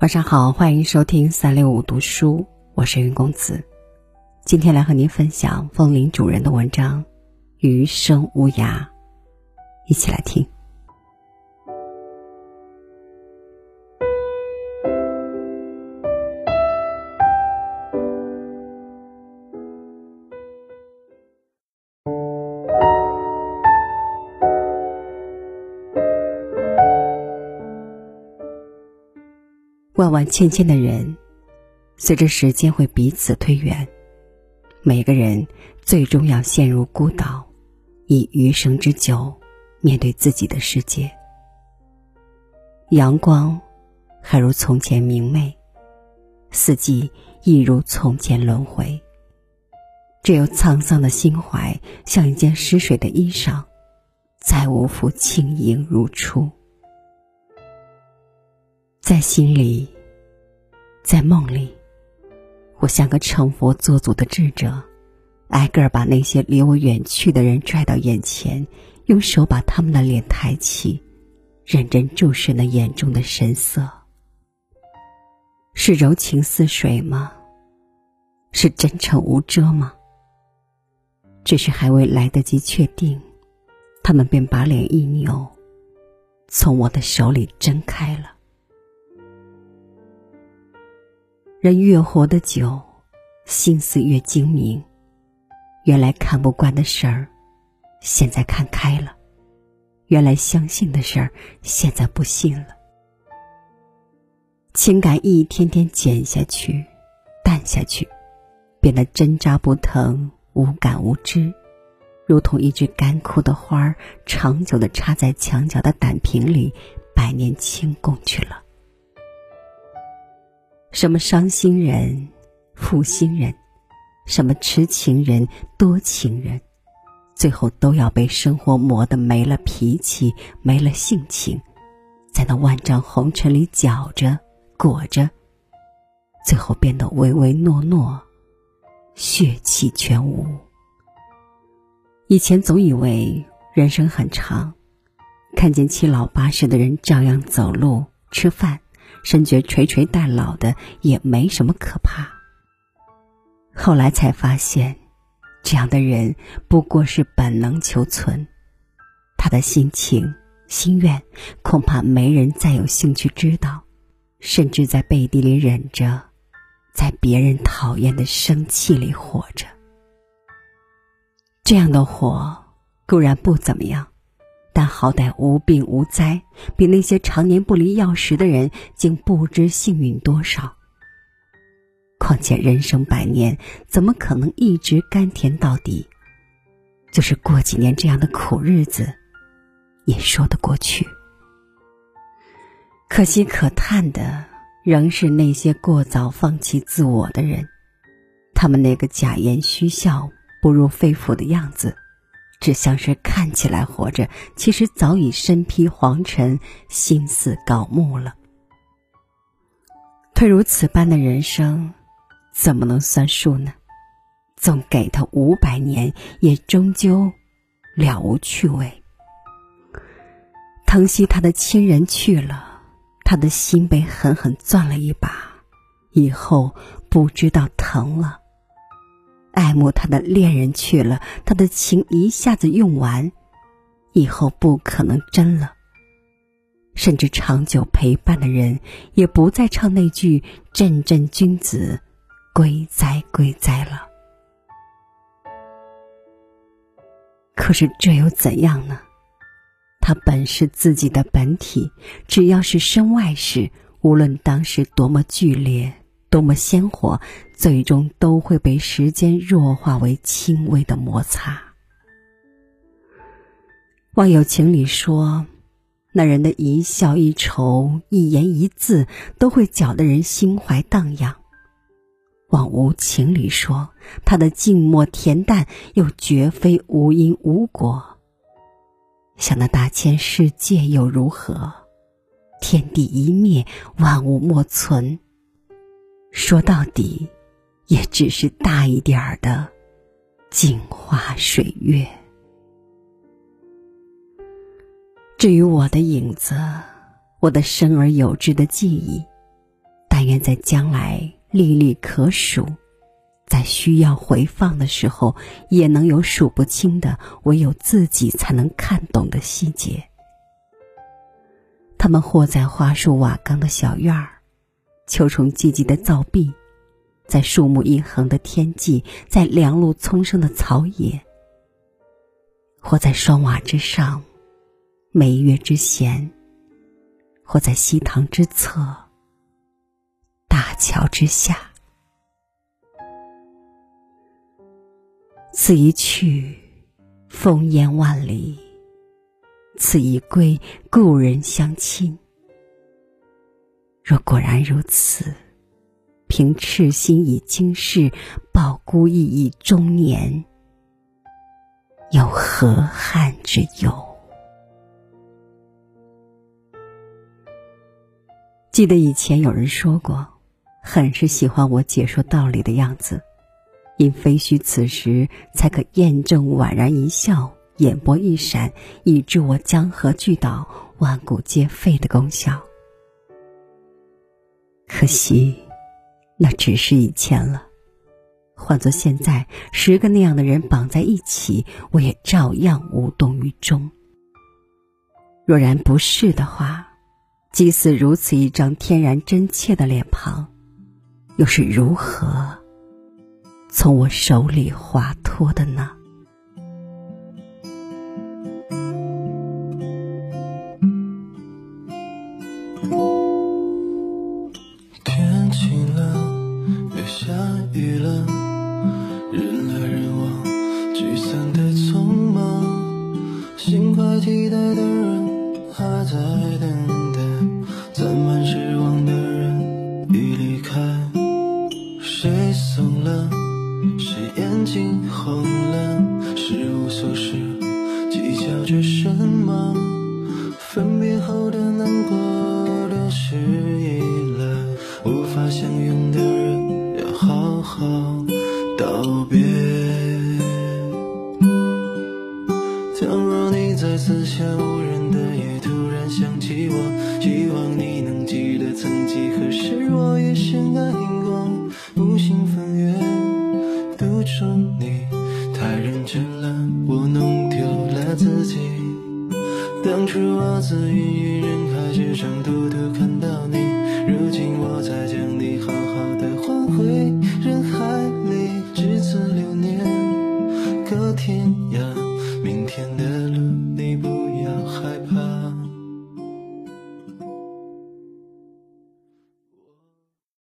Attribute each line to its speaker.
Speaker 1: 晚上好，欢迎收听三六五读书，我是云公子。今天来和您分享风铃主人的文章《余生无涯》，一起来听。万万千千的人，随着时间会彼此推远，每个人最终要陷入孤岛，以余生之久面对自己的世界。阳光还如从前明媚，四季亦如从前轮回。只有沧桑的心怀，像一件湿水的衣裳，再无复轻盈如初。在心里，在梦里，我像个成佛做祖的智者，挨个儿把那些离我远去的人拽到眼前，用手把他们的脸抬起，认真注视那眼中的神色。是柔情似水吗？是真诚无遮吗？只是还未来得及确定，他们便把脸一扭，从我的手里挣开了。人越活得久，心思越精明。原来看不惯的事儿，现在看开了；原来相信的事儿，现在不信了。情感一天天减下去，淡下去，变得针扎不疼，无感无知，如同一枝干枯的花儿，长久的插在墙角的胆瓶里，百年清供去了。什么伤心人、负心人，什么痴情人、多情人，最后都要被生活磨得没了脾气、没了性情，在那万丈红尘里搅着、裹着，最后变得唯唯诺诺，血气全无。以前总以为人生很长，看见七老八十的人照样走路、吃饭。深觉垂垂带老的也没什么可怕。后来才发现，这样的人不过是本能求存，他的心情、心愿恐怕没人再有兴趣知道，甚至在背地里忍着，在别人讨厌的生气里活着。这样的活固然不怎么样。但好歹无病无灾，比那些常年不离药石的人竟不知幸运多少。况且人生百年，怎么可能一直甘甜到底？就是过几年这样的苦日子，也说得过去。可惜可叹的，仍是那些过早放弃自我的人，他们那个假言虚笑、不入肺腑的样子。只像是看起来活着，其实早已身披黄尘，心似槁木了。退如此般的人生，怎么能算数呢？纵给他五百年，也终究了无趣味。疼惜他的亲人去了，他的心被狠狠攥了一把，以后不知道疼了。爱慕他的恋人去了，他的情一下子用完，以后不可能真了。甚至长久陪伴的人，也不再唱那句“阵阵君子，归哉归哉”了。可是这又怎样呢？他本是自己的本体，只要是身外事，无论当时多么剧烈。多么鲜活，最终都会被时间弱化为轻微的摩擦。往有情里说，那人的一笑一愁、一言一字，都会搅得人心怀荡漾；往无情里说，他的静默恬淡，又绝非无因无果。想那大千世界又如何？天地一灭，万物莫存。说到底，也只是大一点儿的镜花水月。至于我的影子，我的生而有之的记忆，但愿在将来历历可数，在需要回放的时候，也能有数不清的唯有自己才能看懂的细节。他们或在花树瓦岗的小院儿，秋虫寂寂的灶壁。在树木一横的天际，在凉露丛生的草野，或在霜瓦之上，眉月之弦；或在西塘之侧，大桥之下。此一去，烽烟万里；此一归，故人相亲。若果然如此。凭赤心以经世，抱孤意以终年，有何憾之有？记得以前有人说过，很是喜欢我解说道理的样子，因非虚此时才可验证宛然一笑、眼波一闪，以致我江河巨倒、万古皆废的功效。可惜。那只是以前了，换做现在，十个那样的人绑在一起，我也照样无动于衷。若然不是的话，即使如此一张天然真切的脸庞，又是如何从我手里滑脱的呢？
Speaker 2: 期待的人还在等待，攒满失望的人已离开。谁怂了？谁眼睛红了？是无所事，计较着什么？分别后的难过，都是依赖。无法相拥的人，要好好道别。下无人的夜，突然想起我，希望你能记得曾几何时，我也深爱过。无心翻阅，独钟你太认真了，我弄丢了自己。当初我自芸芸人海之中，独独看